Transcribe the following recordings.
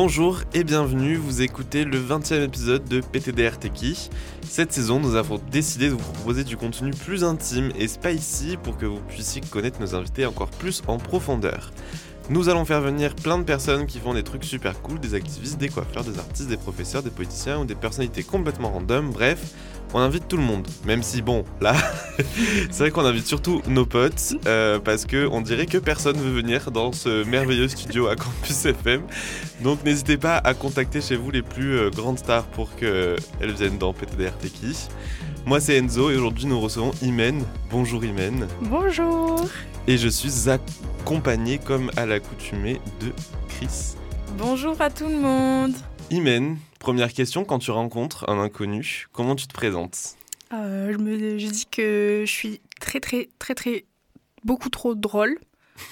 Bonjour et bienvenue, vous écoutez le 20e épisode de PTDR Techie. Cette saison, nous avons décidé de vous proposer du contenu plus intime et spicy pour que vous puissiez connaître nos invités encore plus en profondeur. Nous allons faire venir plein de personnes qui font des trucs super cool, des activistes, des coiffeurs, des artistes, des professeurs, des politiciens ou des personnalités complètement random, bref, on invite tout le monde. Même si bon, là, c'est vrai qu'on invite surtout nos potes, euh, parce que on dirait que personne veut venir dans ce merveilleux studio à Campus FM. Donc n'hésitez pas à contacter chez vous les plus euh, grandes stars pour qu'elles viennent dans PTDR Techie. Moi c'est Enzo et aujourd'hui nous recevons Imen. Bonjour Imen. Bonjour. Et je suis accompagné comme à l'accoutumée de Chris. Bonjour à tout le monde. Imen, première question, quand tu rencontres un inconnu, comment tu te présentes? Euh, je me je dis que je suis très très très très beaucoup trop drôle.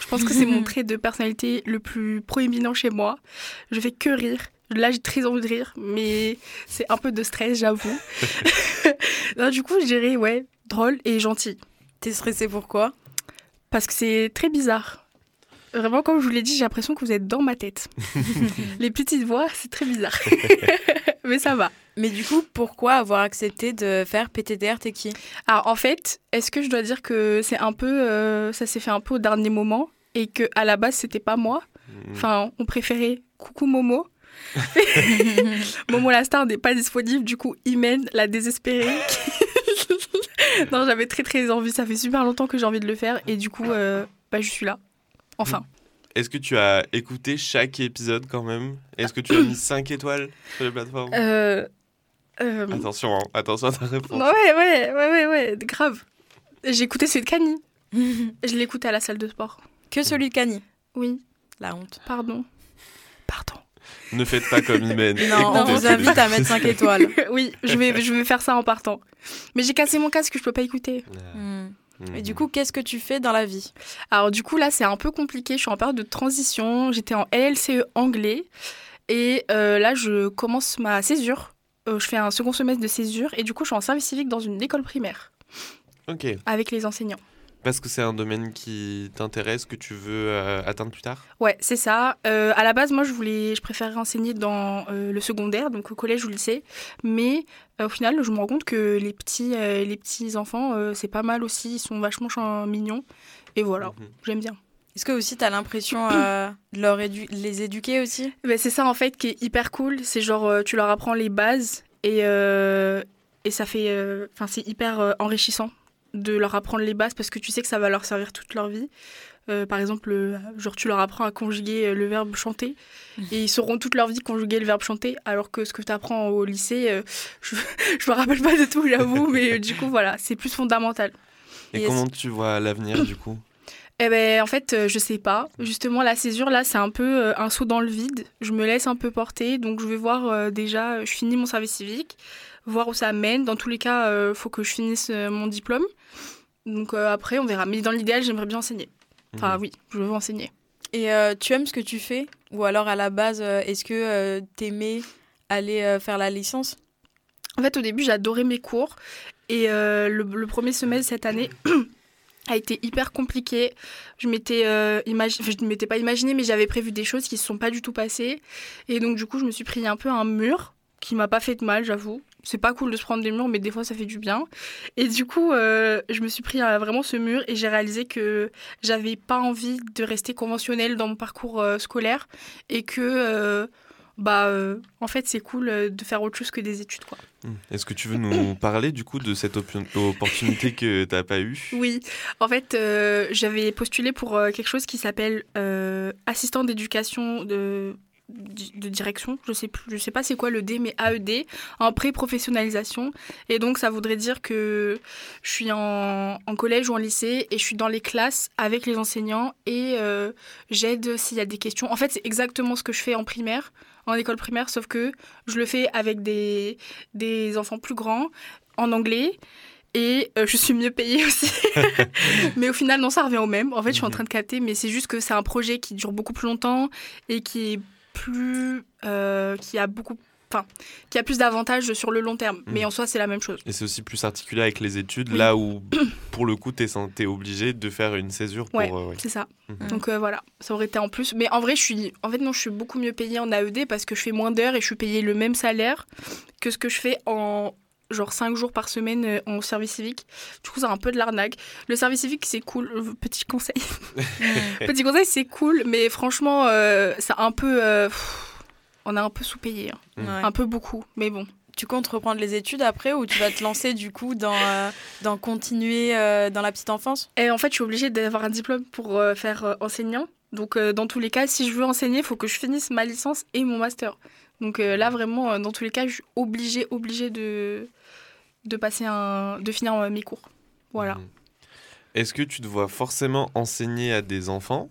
Je pense que c'est mon trait de personnalité le plus proéminent chez moi. Je fais que rire. Là, j'ai très envie de rire, mais c'est un peu de stress, j'avoue. Du coup, je dirais, ouais, drôle et gentil. T'es stressé pourquoi Parce que c'est très bizarre. Vraiment, comme je vous l'ai dit, j'ai l'impression que vous êtes dans ma tête. Les petites voix, c'est très bizarre. mais ça va. Mais du coup, pourquoi avoir accepté de faire PTDR T'es qui? Alors en fait, est-ce que je dois dire que c'est un peu, euh, ça s'est fait un peu au dernier moment et que à la base c'était pas moi? Enfin, on préférait coucou Momo. Momo la star n'est pas disponible, du coup Imen la désespérée. non, j'avais très très envie. Ça fait super longtemps que j'ai envie de le faire et du coup, euh, bah je suis là. Enfin. Est-ce que tu as écouté chaque épisode quand même? Est-ce que tu as mis 5 étoiles sur les plateformes? Euh, euh, Attention, hein, attention à ta réponse. ouais, ouais, ouais, ouais, ouais, grave. J'ai écouté celui de Cani. Je l'ai écouté à la salle de sport. Que celui de Cani Oui, La honte. pardon. Pardon. Ne faites pas comme Imen. Non, on vous invite à mettre 5 étoiles. oui, je vais, je vais faire ça en partant. Mais j'ai cassé mon casque, je peux pas écouter. Hmm. Et du coup, qu'est-ce que tu fais dans la vie? Alors du coup là c'est un peu compliqué, je suis en période de transition, j'étais en LLCE anglais. Et euh, là je commence ma césure, Euh, je fais un second semestre de césure. Et du coup je suis en service civique dans une école primaire. Ok. avec les enseignants. Parce que c'est un domaine qui t'intéresse, que tu veux euh, atteindre plus tard? Ouais c'est ça. Euh, à la base moi je voulais, je préférais enseigner dans euh, le secondaire, donc au collège ou au lycée, mais euh, au final je me rends compte que les petits, euh, les petits enfants euh, c'est pas mal aussi, ils sont vachement mignons et voilà, Mhm. j'aime bien. Est-ce que aussi t'as l'impression euh, de leur édu- les éduquer aussi? Ben, c'est ça en fait qui est hyper cool. C'est genre euh, tu leur apprends les bases et, euh, et ça fait. euh, Enfin, c'est hyper euh, enrichissant de leur apprendre les bases parce que tu sais que ça va leur servir toute leur vie. Euh, par exemple, euh, genre tu leur apprends à conjuguer euh, le verbe chanter et ils sauront toute leur vie conjuguer le verbe chanter alors que ce que tu apprends au lycée, euh, je, je me rappelle pas de tout, j'avoue, mais du coup voilà, c'est plus fondamental. Et comment tu vois l'avenir du coup? Eh ben, en fait, euh, je sais pas. Justement, la césure, là, c'est un peu euh, un saut dans le vide. Je me laisse un peu porter. Donc, je vais voir euh, déjà, je finis mon service civique, voir où ça mène. Dans tous les cas, il faut que je finisse euh, mon diplôme. Donc, euh, après, on verra. Mais dans l'idéal, j'aimerais bien enseigner. Enfin, Mhm. oui, je veux enseigner. Et euh, tu aimes ce que tu fais? Ou alors à la base, euh, est-ce que euh, t'aimais aller euh, faire la licence? En fait, au début, j'adorais mes cours. Et euh, le, le premier semestre cette année a été hyper compliqué. Je m'étais euh, imagi- enfin, je ne m'étais pas imaginé, mais j'avais prévu des choses qui ne se sont pas du tout passées. Et donc, du coup, je me suis pris un peu un mur qui m'a pas fait de mal, j'avoue. C'est pas cool de se prendre des murs, mais des fois, ça fait du bien. Et du coup, euh, je me suis pris euh, vraiment ce mur et j'ai réalisé que j'avais pas envie de rester conventionnelle dans mon parcours euh, scolaire et que, euh, bah, en fait, c'est cool de faire autre chose que des études, quoi. Mhm. Est-ce que tu veux nous parler du coup de cette opportunité que t'as pas eue? Oui, en fait, j'avais postulé pour quelque chose qui s'appelle assistant d'éducation de, de direction. Je sais plus, je sais pas c'est quoi le D, mais AED en pré-professionnalisation. Et donc, ça voudrait dire que je suis en, en collège ou en lycée et je suis dans les classes avec les enseignants et euh, j'aide s'il y a des questions. En fait, c'est exactement ce que je fais en primaire, en école primaire, sauf que je le fais avec des, des enfants plus grands en anglais et euh, je suis mieux payée aussi. mais au final, non, ça revient au même. En fait, je suis en Mhm. train de capter, mais c'est juste que c'est un projet qui dure beaucoup plus longtemps et qui est plus. euh, qui a beaucoup enfin, qui a plus d'avantages sur le long terme. Mhm. Mais en soi, c'est la même chose. Et c'est aussi plus articulé avec les études, Oui. là où, pour le coup, t'es es obligé de faire une césure pour. Ouais. euh, ouais. C'est ça. Mhm. Donc euh, voilà, ça aurait été en plus. Mais en vrai, je suis, en fait non, je suis beaucoup mieux payée en AED parce que je fais moins d'heures et je suis payée le même salaire que ce que je fais en genre 5 jours par semaine euh, en service civique. Du coup, c'est un peu de l'arnaque. Le service civique, c'est cool. Euh, Petit conseil. Petit conseil, c'est cool, mais franchement, euh, c'est un peu. euh, pff, on a un peu sous-payé, hein. Mm. Ouais. un peu beaucoup, mais bon. Tu comptes reprendre les études après ou tu vas te lancer du coup dans, euh, dans continuer euh, dans la petite enfance? Et en fait, je suis obligée d'avoir un diplôme pour euh, faire euh, enseignant. Donc, euh, dans tous les cas, si je veux enseigner, il faut que je finisse ma licence et mon master. Donc euh, là, vraiment, euh, dans tous les cas, je suis obligée, obligée de, de passer un, de finir mes cours. Voilà. Mhm. Est-ce que tu te vois forcément enseigner à des enfants?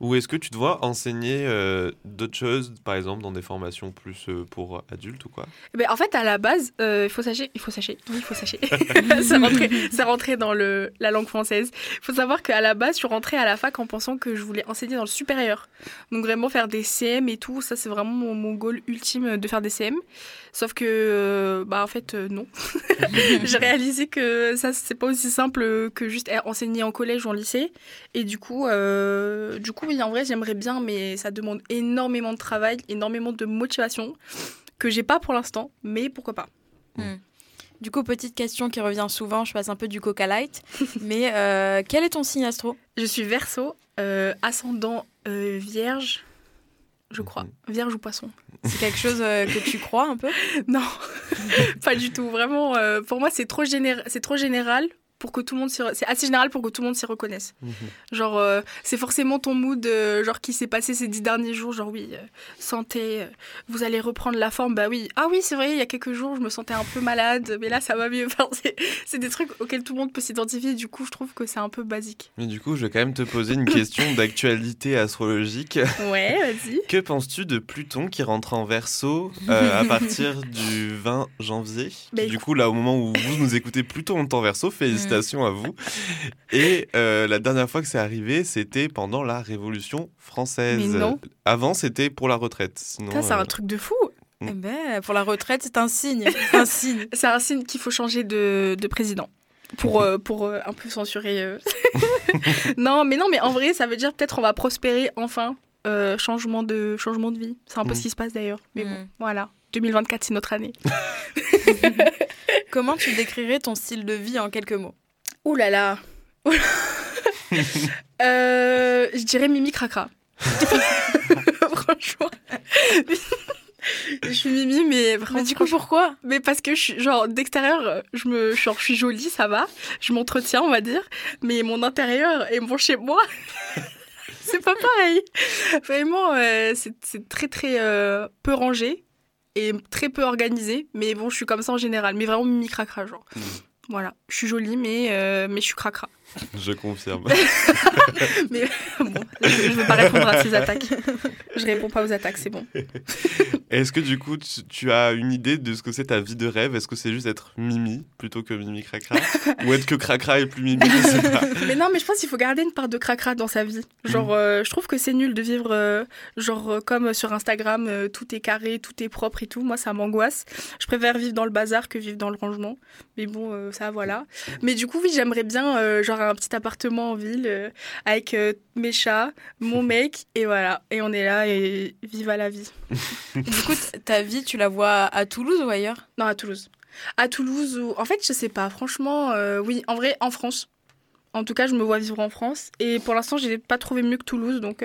Ou est-ce que tu te vois enseigner euh, d'autres choses, par exemple dans des formations plus euh, pour adultes ou quoi? Ben, en fait, à la base, euh, il faut sachez, il faut sachez, il faut sachez. ça rentrait, ça rentrait dans le, la langue française. Il faut savoir qu'à la base, je suis rentrée à la fac en pensant que je voulais enseigner dans le supérieur. Donc vraiment faire des CM et tout, ça c'est vraiment mon, mon goal ultime de faire des CM. Sauf que, bah en fait, non. J'ai réalisé que ça c'est pas aussi simple que juste enseigner en collège ou en lycée. Et du coup, du coup, oui, en vrai, j'aimerais bien, mais ça demande énormément de travail, énormément de motivation que j'ai pas pour l'instant, mais pourquoi pas. Du coup, petite question qui revient souvent, je passe un peu du coca light, mais euh, quel est ton signe astro? Je suis verso, euh, ascendant euh, vierge, je crois. Mhm. Vierge ou poisson C'est quelque chose euh, que tu crois un peu? Non, pas du tout. Vraiment, euh, pour moi, c'est trop, c'est trop général pour que tout le monde s'y c'est assez général pour que tout le monde s'y reconnaisse. Genre, euh, c'est forcément ton mood, euh, genre qui s'est passé ces dix derniers jours. Genre, oui, euh, santé, vous allez reprendre la forme. Bah oui, ah oui, c'est vrai, il y a quelques jours, je me sentais un peu malade, mais là, ça va mieux. Enfin, c'est, c'est des trucs auxquels tout le monde peut s'identifier. Du coup, je trouve que c'est un peu basique. Mais du coup, je vais quand même te poser une question d'actualité astrologique. Ouais, vas-y. Que penses-tu de Pluton qui rentre en verso euh, à partir du 20 janvier? Bah, Du coup, là, au moment où vous nous écoutez, Pluton en verso. Félicitations à vous. Et euh, la dernière fois que c'est arrivé, c'était pendant la Révolution française. Mais non. Avant, c'était pour la retraite. Sinon, Ça, c'est euh, un truc de fou. Mm. Eh ben, pour la retraite, c'est un signe. un signe. C'est un signe qu'il faut changer de, de président. Pour, euh, pour euh, un peu censurer. euh. non, mais non, mais en vrai, ça veut dire peut-être on va prospérer enfin. Euh, changement, de, changement de vie. C'est un peu Mm. ce qui se passe d'ailleurs. Mais bon, Mm. voilà. 2024, c'est notre année. Comment tu décrirais ton style de vie en quelques mots? Ouh là là. Ouh là. Euh, je dirais Mimi Cracra. Franchement. je suis Mimi, mais vraiment. Mais du coup, pourquoi? Mais parce que je suis, genre, d'extérieur, je, me, genre, je suis jolie, ça va. Je m'entretiens, on va dire. Mais mon intérieur et mon chez moi, c'est pas pareil. Vraiment, euh, c'est c'est très, très euh, peu rangé et très peu organisé. Mais bon, je suis comme ça en général. Mais vraiment, mimi cracra, genre. Mm. Voilà. Je suis jolie, mais, euh, mais je suis cracra. Je confirme. Mais bon, je, je vais pas répondre à ces attaques. Je réponds pas aux attaques, c'est bon. Est-ce que du coup, tu, tu as une idée de ce que c'est ta vie de rêve? Est-ce que c'est juste être Mimi plutôt que Mimi Cracra? Ou être que Cracra et plus Mimi Je sais pas. Mais non, mais je pense qu'il faut garder une part de cracra dans sa vie. Genre, euh, je trouve que c'est nul de vivre, euh, genre, euh, comme sur Instagram, tout est carré, tout est propre et tout. Moi, ça m'angoisse. Je préfère vivre dans le bazar que vivre dans le rangement. Mais bon, ça, voilà. Mais du coup, oui, j'aimerais bien, euh, un petit appartement en ville euh, avec euh, mes chats, mon mec, et voilà. Et on est là et vive à la vie. Du coup, ta vie, tu la vois à Toulouse ou ailleurs? Non, à Toulouse. À Toulouse, ou... en fait, je sais pas. Franchement, euh, oui, en vrai, en France. En tout cas, je me vois vivre en France. Et pour l'instant, j'ai pas trouvé mieux que Toulouse, donc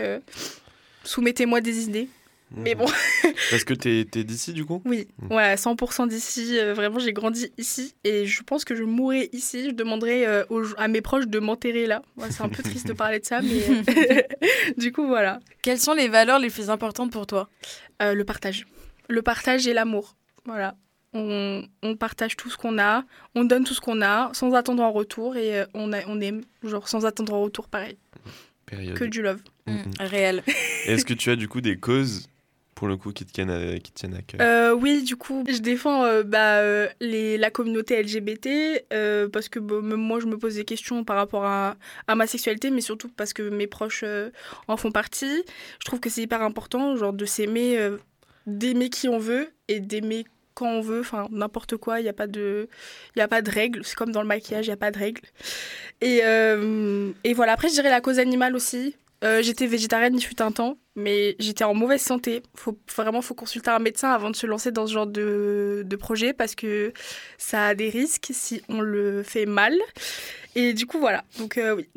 soumettez-moi des idées. Mais bon, Parce que t'es es, d'ici du coup? Oui, Mm. ouais, 100% d'ici. euh, vraiment, j'ai grandi ici. Et je pense que je mourrai ici. Je demanderai euh, aux- à mes proches de m'enterrer là. Ouais, c'est un peu triste de parler de ça, mais du coup, voilà. Quelles sont les valeurs les plus importantes pour toi? Euh, le partage. Le partage et l'amour. Voilà. On, on partage tout ce qu'on a, on donne tout ce qu'on a sans attendre en retour et euh, on, a- on aime, genre sans attendre en retour, pareil. Période. Que du love. Mhm. Réel. Est-ce que tu as du coup des causes pour le coup qui tiennent à, cœur Euh, oui, du coup, je défends euh, bah, euh, la communauté LGBT parce que même moi, je me pose des questions par rapport à, ma sexualité, mais surtout parce que mes proches en font partie. Je trouve que c'est hyper important, genre de s'aimer, d'aimer qui on veut et d'aimer quand on veut, enfin n'importe quoi, il n'y a pas de a pas de règles, c'est comme dans le maquillage, il n'y a pas de règles. Et, et voilà, après je dirais la cause animale aussi. Euh, j'étais végétarienne il fut un temps, mais j'étais en mauvaise santé. Faut vraiment faut consulter un médecin avant de se lancer dans ce genre de, de projet parce que ça a des risques si on le fait mal. Et du coup voilà, donc euh, oui.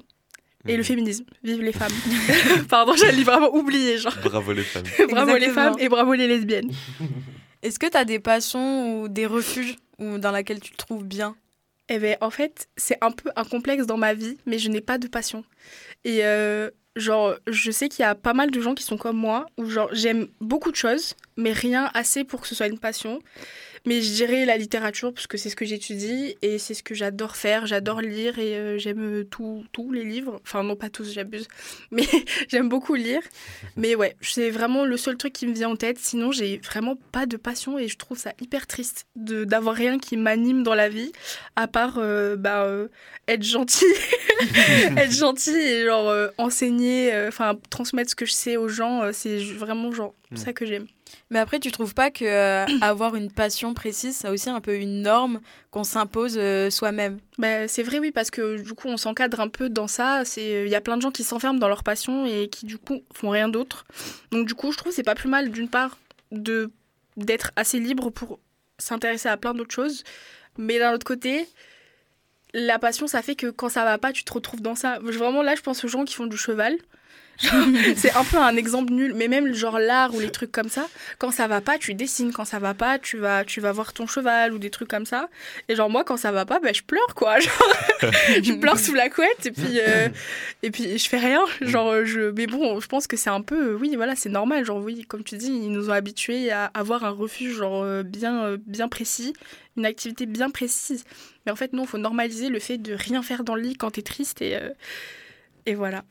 Et le Mhm. féminisme, vive les femmes. Pardon, j'allais vraiment oublier genre. Bravo les femmes. bravo les femmes et bravo les lesbiennes. Est-ce que tu as des passions ou des refuges ou dans lesquels tu te trouves bien? Eh ben, en fait, c'est un peu un complexe dans ma vie, mais je n'ai pas de passion. Et euh, genre, je sais qu'il y a pas mal de gens qui sont comme moi, où genre, j'aime beaucoup de choses, mais rien assez pour que ce soit une passion. Mais je dirais la littérature, parce que c'est ce que j'étudie, et c'est ce que j'adore faire. J'adore lire, et euh, j'aime tous les livres. Enfin, non, pas tous, j'abuse. Mais j'aime beaucoup lire. Mais ouais, c'est vraiment le seul truc qui me vient en tête. Sinon, j'ai vraiment pas de passion, et je trouve ça hyper triste de d'avoir rien qui m'anime dans la vie à part euh, bah, euh, être gentil être gentil et genre enseigner enfin transmettre ce que je sais aux gens c'est vraiment genre ça que j'aime Mais après, tu trouves pas que euh, avoir une passion précise, c'est aussi un peu une norme qu'on s'impose euh, soi-même? Bah, c'est vrai oui parce que du coup on s'encadre un peu dans ça. C'est il y a plein de gens qui s'enferment dans leur passion et qui du coup font rien d'autre. Donc du coup je trouve que c'est pas plus mal d'une part de d'être assez libre pour s'intéresser à plein d'autres choses. Mais d'un autre côté la passion ça fait que quand ça va pas tu te retrouves dans ça. Vraiment là je pense aux gens qui font du cheval c'est un peu un exemple nul, mais même genre l'art ou les trucs comme ça, quand ça va pas, tu dessines, quand ça va pas, tu vas, tu vas voir ton cheval ou des trucs comme ça. Et genre moi, quand ça va pas, bah, je pleure quoi. Genre, je pleure sous la couette et puis, euh, et puis je fais rien. Genre, je... Mais bon, je pense que c'est un peu, oui, voilà, c'est normal. Genre, oui, comme tu dis, ils nous ont habitués à avoir un refuge genre euh, bien, euh, bien précis, une activité bien précise. Mais en fait, non, faut normaliser le fait de rien faire dans le lit quand t'es triste et, euh, et voilà.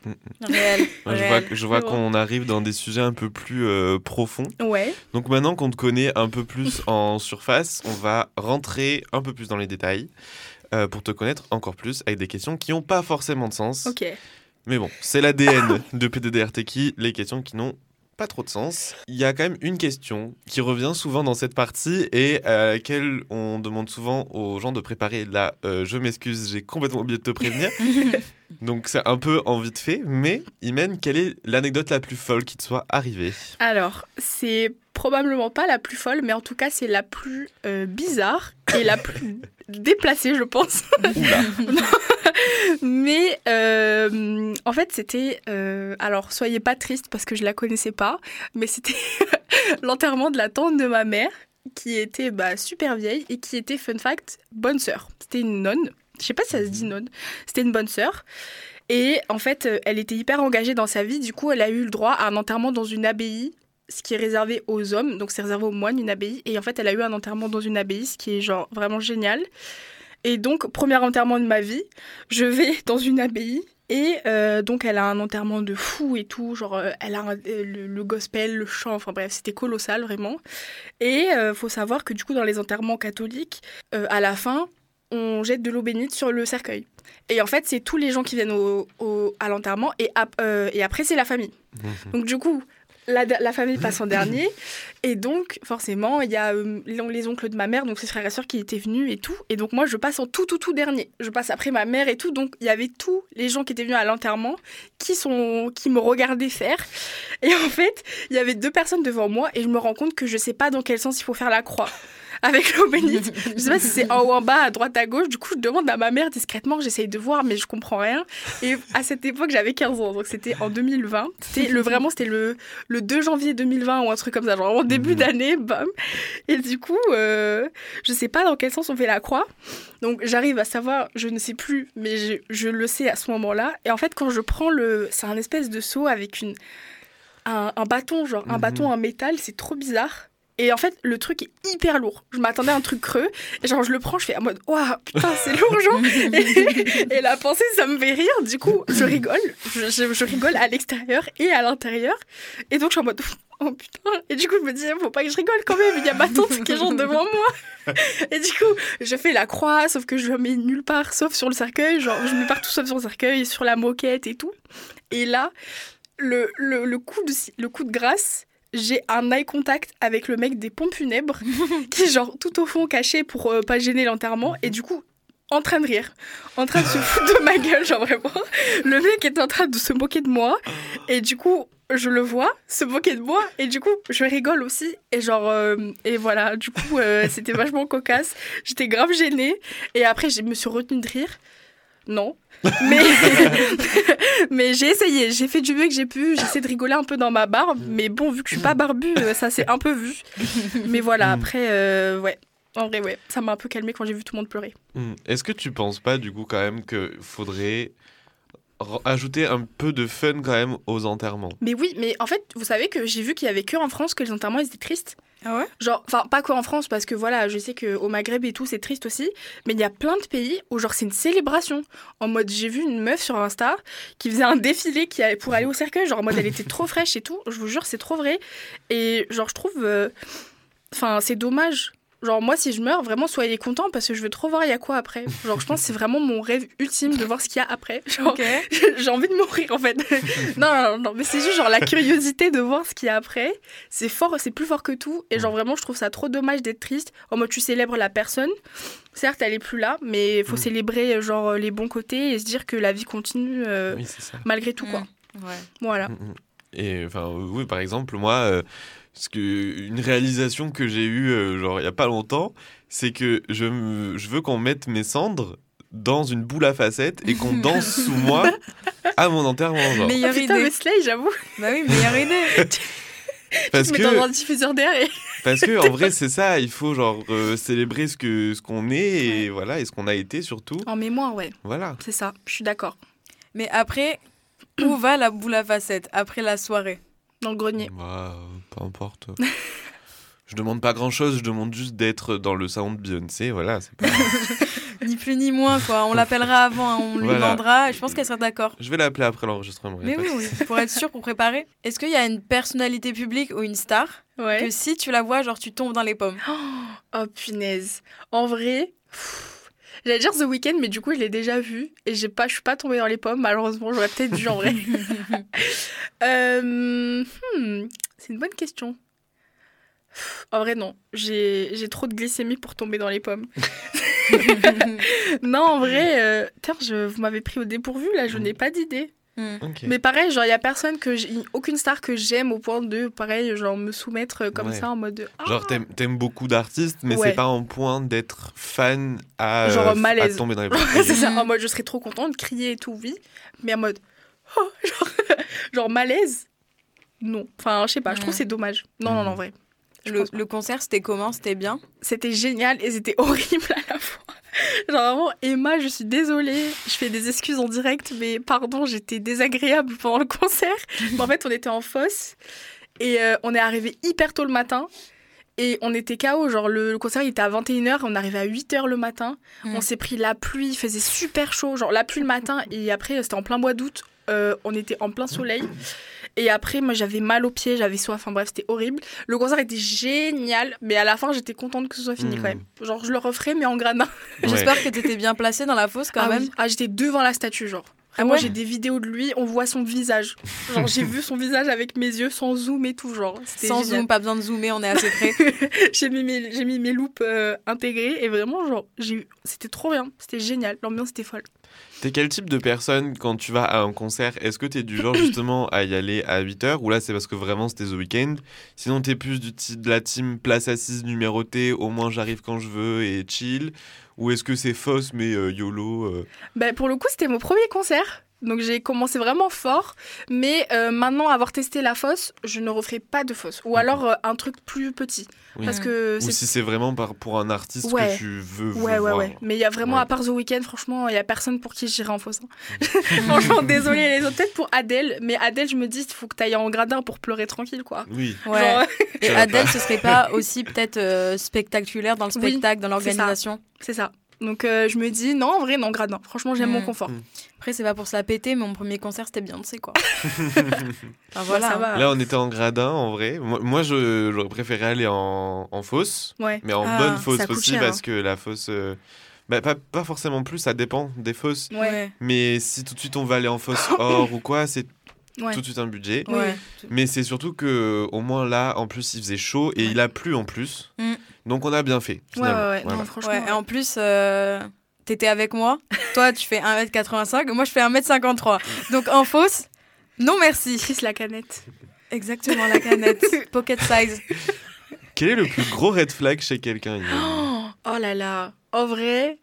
Réel. Ouais, je vois, je vois qu'on arrive dans des sujets un peu plus euh, profonds. Ouais. Donc maintenant qu'on te connaît un peu plus en surface, on va rentrer un peu plus dans les détails euh, pour te connaître encore plus avec des questions qui n'ont pas forcément de sens. Ok. Mais bon, c'est l'ADN de PDDRTQ, les questions qui n'ont pas trop de sens. Il y a quand même une question qui revient souvent dans cette partie et à laquelle on demande souvent aux gens de préparer la euh, je m'excuse, j'ai complètement oublié de te prévenir. Donc c'est un peu en vite fait, mais Imen, quelle est l'anecdote la plus folle qui te soit arrivée? Alors, c'est probablement pas la plus folle, mais en tout cas, c'est la plus euh, bizarre et la plus déplacée, je pense. Mais euh, en fait, c'était. euh, alors, soyez pas triste parce que je la connaissais pas, mais c'était l'enterrement de la tante de ma mère qui était bah, super vieille et qui était, fun fact, bonne sœur. C'était une nonne. Je sais pas si ça se dit nonne. C'était une bonne sœur. Et en fait, elle était hyper engagée dans sa vie. Du coup, elle a eu le droit à un enterrement dans une abbaye, ce qui est réservé aux hommes. Donc, c'est réservé aux moines, une abbaye. Et en fait, elle a eu un enterrement dans une abbaye, ce qui est genre vraiment génial. Et donc, premier enterrement de ma vie, je vais dans une abbaye. Et euh, donc, elle a un enterrement de fou et tout. Genre, euh, elle a un- euh, le, le gospel, le chant. Enfin, bref, c'était colossal, vraiment. Et euh, faut savoir que du coup, dans les enterrements catholiques, euh, à la fin, on jette de l'eau bénite sur le cercueil. Et en fait, c'est tous les gens qui viennent au, au- à l'enterrement et, ap- et après, c'est la famille. Donc, du coup, la, la famille passe en dernier. Et donc, forcément, il y a euh, les, les oncles de ma mère, donc ses frères et sœurs qui étaient venus et tout. Et donc, moi, je passe en tout, tout, tout dernier. Je passe après ma mère et tout. Donc, il y avait tous les gens qui étaient venus à l'enterrement qui, sont, qui me regardaient faire. Et en fait, il y avait deux personnes devant moi et je me rends compte que je sais pas dans quel sens il faut faire la croix. Avec l'eau bénite. Je sais pas si c'est en haut, en bas, à droite, à gauche. Du coup, je demande à ma mère discrètement, j'essaye de voir, mais je comprends rien. Et à cette époque, j'avais 15 ans, donc c'était en 2020. C'était le, vraiment, c'était le, le 2 janvier 2020 ou un truc comme ça, genre en début Mhm. d'année, bam. Et du coup, euh, je sais pas dans quel sens on fait la croix. Donc j'arrive à savoir, je ne sais plus, mais je, je le sais à ce moment-là. Et en fait, quand je prends le. C'est un espèce de seau avec une, un, un bâton, genre un Mhm. bâton en métal, c'est trop bizarre. Et en fait, le truc est hyper lourd. Je m'attendais à un truc creux. Et genre, je le prends, je fais en mode, waouh, putain, c'est lourd, genre. Et, et la pensée, ça me fait rire. Du coup, je rigole. Je, je- je rigole à l'extérieur et à l'intérieur. Et donc, je suis en mode, oh putain. Et du coup, je me dis, faut pas que je rigole quand même. Il y a ma tante qui est genre devant moi. Et du coup, je fais la croix, sauf que je le mets nulle part, sauf sur le cercueil. Genre, je mets partout sauf sur le cercueil, sur la moquette et tout. Et là, le, le, le coup, de, le coup de grâce, j'ai un eye contact avec le mec des pompes funèbres qui est genre tout au fond caché pour euh, pas gêner l'enterrement et du coup en train de rire, en train de se foutre de ma gueule, genre vraiment. Le mec est en train de se moquer de moi et du coup je le vois se moquer de moi et du coup je rigole aussi et genre euh, et voilà. Du coup euh, c'était vachement cocasse. J'étais grave gênée et après je me suis retenue de rire non. Mais mais j'ai essayé j'ai fait du mieux que j'ai pu j'essaie de rigoler un peu dans ma barbe mais bon vu que je suis pas barbue euh, ça s'est un peu vu. Mais voilà après euh, ouais. En vrai ouais ça m'a un peu calmé quand j'ai vu tout le monde pleurer. Hmm. Est-ce que tu penses pas du coup quand même qu'il faudrait ajouter un peu de fun quand même aux enterrements mais oui mais en fait vous savez que j'ai vu qu'il y avait que en France que les enterrements ils étaient tristes Ah ouais? Genre, enfin, pas qu'en France, parce que voilà, je sais qu'au Maghreb et tout, c'est triste aussi, mais il y a plein de pays où, genre, c'est une célébration. En mode, j'ai vu une meuf sur Insta qui faisait un défilé qui allait pour aller au cercueil, genre, en mode, elle était trop fraîche et tout, je vous jure, c'est trop vrai. Et, genre, je trouve. euh, Enfin, c'est dommage. Genre, moi, si je meurs, vraiment, soyez contents parce que je veux trop voir il y a quoi après. Genre, je pense que c'est vraiment mon rêve ultime de voir ce qu'il y a après. Genre, Ok. j'ai envie de mourir en fait. non, non, non, mais c'est juste genre la curiosité de voir ce qu'il y a après. C'est fort, c'est plus fort que tout. Et genre vraiment, je trouve ça trop dommage d'être triste. En mode, tu célèbres la personne. Certes, elle est plus là, mais il faut Mm. célébrer genre les bons côtés et se dire que la vie continue euh, Oui, malgré tout quoi. Ouais. Voilà. Mm, mm. Et enfin, oui, par exemple, moi, euh, ce que, une réalisation que j'ai eue, euh, genre, il y a pas longtemps, c'est que je, me- je veux qu'on mette mes cendres dans une boule à facettes et qu'on danse sous moi à mon enterrement, genre. Meilleure Ah, putain, idée. Slay, j'avoue. Bah oui, meilleure idée. Parce Mais que, dans un diffuseur d'air et. parce que, en vrai, c'est ça, il faut, genre, euh, célébrer ce que ce qu'on est et voilà, et ce qu'on a été surtout. En mémoire, ouais. Voilà. C'est ça. Je suis d'accord. Mais après, où va la boule à facettes après la soirée? Dans le grenier. Bah, peu importe. Je demande pas grand chose, je demande juste d'être dans le salon de Beyoncé, voilà. c'est pas- Ni plus ni moins, quoi. On l'appellera avant, hein, on lui Voilà. demandera. et Je pense qu'elle sera d'accord. Je vais l'appeler après l'enregistrement. Mais oui, oui, pour être sûr, pour préparer. Est-ce qu'il y a une personnalité publique ou une star Ouais. que si tu la vois, genre tu tombes dans les pommes? Oh punaise. En vrai, pff, j'allais dire The Weeknd, mais du coup, je l'ai déjà vu et j'ai pas, je suis pas tombée dans les pommes. Malheureusement, j'aurais peut-être dû en vrai. Euh, hmm, c'est une bonne question. En vrai, non. J'ai j'ai trop de glycémie pour tomber dans les pommes. non, en vrai, euh, je, vous m'avez pris au dépourvu, là, je n'ai pas d'idée. Ok. Mais pareil, genre, il y a personne que aucune star que j'aime au point de, pareil, genre, me soumettre euh, comme Ouais. ça en mode. de, Ah, Genre, t'aimes, t'aimes beaucoup d'artistes, mais Ouais. c'est pas en point d'être fan à, Genre euh, malaise. à tomber dans les c'est ça, Mhm. en mode je serais trop contente, crier et tout, oui. Mais en mode, oh, genre, genre malaise, non. Enfin, je sais pas, je trouve Mhm. c'est dommage. Non, non, non, Mhm. vrai. Le, le concert, c'était comment? C'était bien? C'était génial et c'était horrible à la fois. Genre vraiment, Emma, je suis désolée, je fais des excuses en direct, mais pardon, j'étais désagréable pendant le concert. Mais en fait, on était en fosse et euh, on est arrivé hyper tôt le matin. Et on était KO, genre le, le concert il était à 21h, on arrivait à 8h le matin. Mm. On s'est pris la pluie, il faisait super chaud, genre la pluie le matin et après c'était en plein mois d'août, euh, on était en plein soleil. Et après moi j'avais mal aux pieds, j'avais soif, enfin bref c'était horrible. Le concert était génial, mais à la fin j'étais contente que ce soit fini Mm. quand même. Genre je le referai mais en gradin Ouais. J'espère que t'étais bien placée dans la fosse quand ah même. oui. Ah j'étais devant la statue genre. Ah Moi j'ai des vidéos de lui, on voit son visage. Genre j'ai vu son visage avec mes yeux sans zoom et tout genre. Sans génial. zoom, pas besoin de zoomer, on est assez près. j'ai mis mes j'ai mis mes loupes euh, intégrées et vraiment genre j'ai c'était trop bien, c'était génial, l'ambiance était folle. T'es quel type de personne quand tu vas à un concert? Est-ce que t'es du genre justement à y aller à 8h ou là c'est parce que vraiment c'était The Weeknd? Sinon t'es plus du de la team place assise numérotée, au moins j'arrive quand je veux et chill? Ou est-ce que c'est fausse mais euh, YOLO euh, Ben, pour le coup, c'était mon premier concert. Donc j'ai commencé vraiment fort. Mais euh, maintenant, avoir testé la fosse, je ne referai pas de fosse. Ou alors euh, un truc plus petit. Oui. Parce que Ou c'est... si c'est vraiment par, pour un artiste Ouais. que tu veux, veux Ouais, ouais, voir. ouais. Mais il y a vraiment, Ouais. à part The Weeknd, franchement, il y a personne pour qui j'irai en fosse. hein. franchement, désolé les autres. Peut-être pour Adèle. Mais Adèle, je me dis, il faut que tu ailles en gradin pour pleurer tranquille, quoi. Oui, Ouais. Genre, Et Adèle, ce serait pas aussi peut-être euh, spectaculaire dans le Oui, spectacle, dans l'organisation? C'est ça. Donc euh, je me dis, non, en vrai, non, gradin. Franchement, j'aime Mm. mon confort. Mm. Après, c'est pas pour se la péter, mais mon premier concert, c'était bien, tu sais quoi. Enfin, Voilà, voilà. ça va. Là on était en gradin en vrai. Moi, j'aurais préféré aller en, en fosse, Ouais. mais en Ah, bonne fosse aussi cher, parce hein. que la fosse... euh, bah, pas, pas forcément plus, ça dépend des fosses. Ouais. Mais si tout de suite on va aller en fosse or ou quoi, c'est Ouais. tout de suite un budget. Ouais. Mais c'est surtout que au moins là, en plus, il faisait chaud et Ouais. il a plu en plus. Mm. Donc on a bien fait. Ouais, finalement. ouais, ouais. Voilà. Non, franchement. Ouais, et en plus, euh, t'étais avec moi. Toi, tu fais 1m85. Moi, je fais 1m53. Donc, en fausse, non merci. Chris la canette. Exactement, la canette. Pocket size. Quel est le plus gros red flag chez quelqu'un Oh, oh là là. En vrai.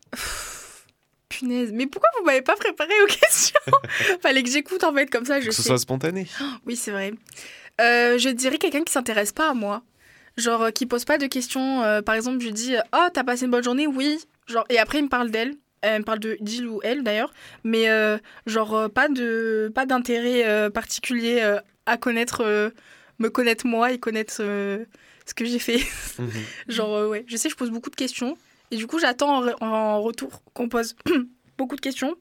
Punaise. Mais pourquoi vous m'avez pas préparé aux questions Fallait que j'écoute en fait, comme ça je Que ce sais. soit spontané. Oui, c'est vrai. Euh, je dirais quelqu'un qui s'intéresse pas à moi. Genre, euh, qui pose pas de questions. Euh, par exemple, je dis Oh, t'as passé une bonne journée? Oui. Genre, et après, il me parle d'elle. Elle me parle de Jill ou elle d'ailleurs. Mais euh, genre, pas de pas d'intérêt particulier à connaître, me connaître moi et connaître ce que j'ai fait. Mhm. Genre, ouais, je sais, je pose beaucoup de questions. Et du coup, j'attends en, re- en retour qu'on pose beaucoup de questions.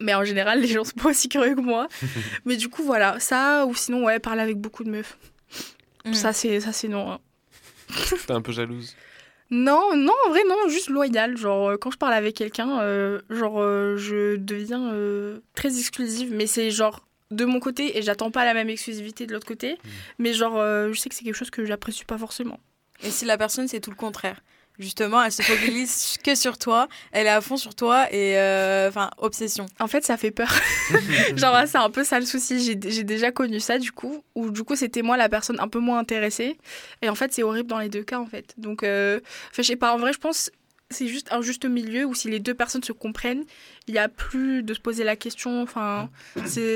Mais en général, les gens sont pas aussi curieux que moi. Mais du coup, voilà, ça, ou sinon, ouais, parler avec beaucoup de meufs. Mm. Ça, c'est ça c'est non. hein. T'es un peu jalouse. Non, non, en vrai, non, juste loyal. Genre, euh, quand je parle avec quelqu'un, euh, genre, euh, je deviens euh, très exclusive. Mais c'est genre de mon côté, et j'attends pas la même exclusivité de l'autre côté. Mais genre, euh, je sais que c'est quelque chose que j'apprécie pas forcément. Et si la personne, c'est tout le contraire? Justement, elle se focalise que sur toi, elle est à fond sur toi et euh, enfin obsession. En fait, ça fait peur. Genre, c'est un peu ça le souci. J'ai j'ai déjà connu ça, du coup, où du coup, c'était moi la personne un peu moins intéressée. Et en fait, c'est horrible dans les deux cas, en fait. Donc, euh, je sais pas, en vrai, je pense c'est juste un juste milieu où si les deux personnes se comprennent, il n'y a plus de se poser la question. Enfin,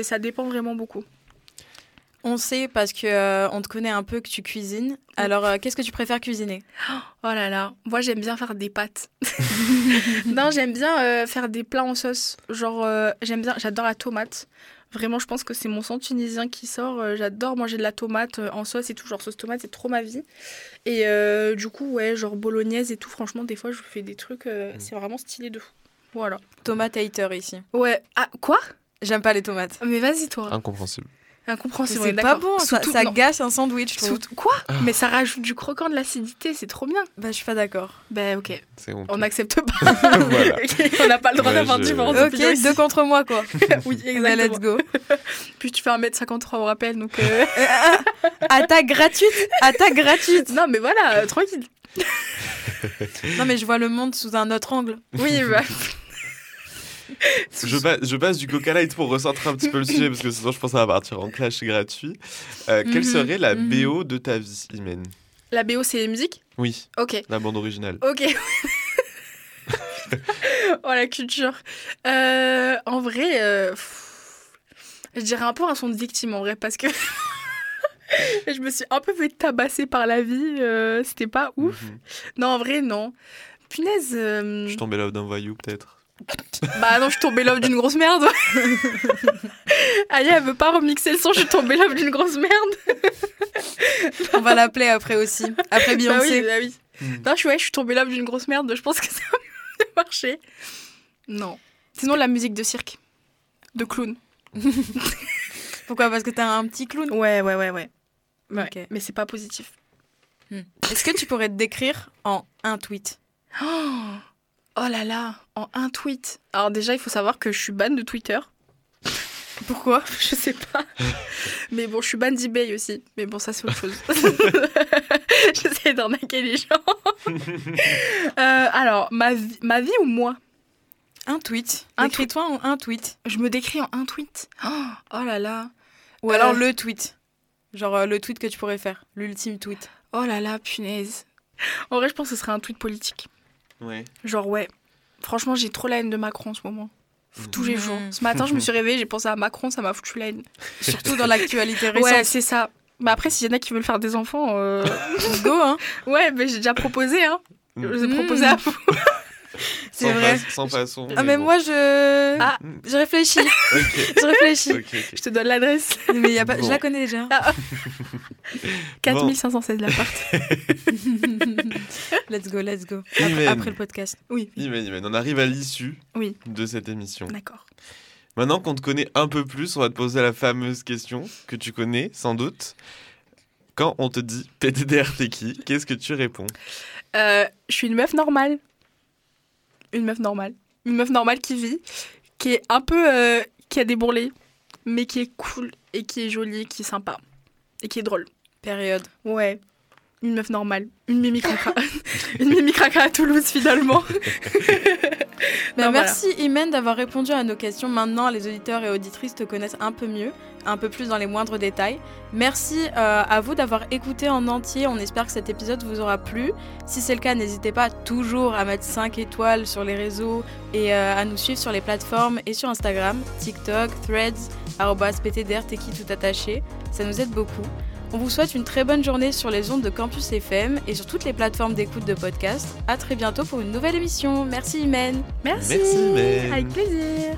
ça dépend vraiment beaucoup. On sait parce que euh, on te connaît un peu que tu cuisines. Alors, euh, qu'est-ce que tu préfères cuisiner? Oh là là, moi j'aime bien faire des pâtes. non, j'aime bien euh, faire des plats en sauce. Genre, euh, j'aime bien, j'adore la tomate. Vraiment, je pense que c'est mon sang tunisien qui sort. J'adore manger de la tomate en sauce et tout. Genre, sauce tomate, c'est trop ma vie. Et euh, du coup, ouais, genre bolognaise et tout. Franchement, des fois, je fais des trucs, euh, c'est vraiment stylé de fou. Voilà. Tomate hater ici. Ouais. Ah, quoi? J'aime pas les tomates. Mais vas-y, toi. Incompréhensible. Incompréhensible. C'est pas bon, ça, non. gâche un sandwich, je trouve. Surtout- Quoi Mais ça rajoute du croquant, de l'acidité, c'est trop bien. Bah, je suis pas d'accord. Ben, ok. On n'accepte pas. On n'a pas le droit Ouais, d'avoir je- différentes Ok, opinions deux contre moi, quoi. Oui, Bah, exactement. let's go. Puis tu fais 1m53 au rappel, donc... euh, Attaque gratuite Attaque gratuite non, mais voilà, euh, tranquille. Non, mais je vois le monde sous un autre angle. Oui, bah... Je passe, je passe du Coca Light pour recentrer un petit peu le sujet parce que sinon je pense va partir en clash gratuit. Euh, Quelle Mhm, serait la mhm. BO de ta vie, Imen? La BO, c'est les musiques Oui, Ok, la bande originale. ok. oh, la culture. Euh, en vrai, euh, pff, je dirais un peu un son de victime, en vrai, parce que... je me suis un peu fait tabasser par la vie, euh, c'était pas ouf. Mhm. Non, en vrai, non. Punaise... euh, Je suis tombé là d'un voyou peut-être. Bah non, je suis tombée love d'une grosse merde. Aïe, elle veut pas remixer le son, je suis tombée love d'une grosse merde. On va l'appeler après aussi. Après Bah Beyoncé. oui, bah oui. Hmm. Non, je suis, ouais, je suis tombée love d'une grosse merde, je pense que ça va marcher. Non. Sinon, la musique de cirque. De clown. Pourquoi? Parce que t'as un petit clown? Ouais, ouais, ouais, ouais. Ouais, Ok. Mais c'est pas positif. Est-ce que tu pourrais te décrire en un tweet? Oh, oh là là, en un tweet. Alors déjà, il faut savoir que je suis ban de Twitter. Pourquoi? Je sais pas. Mais bon, je suis ban d'eBay aussi. Mais bon, ça, c'est autre chose. J'essaie d'arnaquer les gens. Euh, alors, ma vie, ma vie ou moi? Un tweet. Un Écris-toi en un tweet. Je me décris en un tweet. Oh, oh là là. Ou Euh. alors le tweet. Genre euh, le tweet que tu pourrais faire. L'ultime tweet. Oh là là, punaise. En vrai, je pense que ce serait un tweet politique. Ouais. Genre, ouais. Franchement, j'ai trop la haine de Macron en ce moment. Tous les Mhm. jours. Ce matin, je me suis réveillée, j'ai pensé à Macron, ça m'a foutu la haine. Surtout dans l'actualité Ouais, récente. c'est ça. Bah après, s'il y en a qui veulent faire des enfants, euh, Go, hein ouais, mais j'ai déjà proposé, hein. Je vous ai Mm. proposé à vous. C'est Sans vrai. fa- sans façon. Ah, mais bon. moi, je. Ah. Je réfléchis. Je réfléchis. Je te donne l'adresse. Mais y a pas... Bon. je la connais déjà. 4516 l'appart. let's go, let's go. Après le podcast. Oui, Imen, Imen, on arrive à l'issue Oui. de cette émission. d'accord. Maintenant qu'on te connaît un peu plus, on va te poser la fameuse question que tu connais sans doute. Quand on te dit PTDR, t'es qui? Qu'est-ce que tu réponds? Euh, je suis une meuf normale. Une meuf normale. Une meuf normale qui vit, qui est un peu. euh, qui a des bourrelets. mais qui est cool et qui est jolie, qui est sympa et qui est drôle. Période. Ouais. Une meuf normale. Une Mimi Cracra. une Mimi Cracra à Toulouse, finalement. Ben, Non, voilà. merci Imen d'avoir répondu à nos questions. Maintenant, les auditeurs et auditrices te connaissent un peu mieux, un peu plus dans les moindres détails. Merci euh, à vous d'avoir écouté en entier. On espère que cet épisode vous aura plu. Si c'est le cas, n'hésitez pas toujours à mettre 5 étoiles sur les réseaux et euh, à nous suivre sur les plateformes et sur Instagram, TikTok, Threads, PTDRTeki tout attaché. Ça nous aide beaucoup. On vous souhaite une très bonne journée sur les ondes de Campus FM et sur toutes les plateformes d'écoute de podcast. À très bientôt pour une nouvelle émission. Merci Imen. Merci. Merci, Mel. Avec plaisir.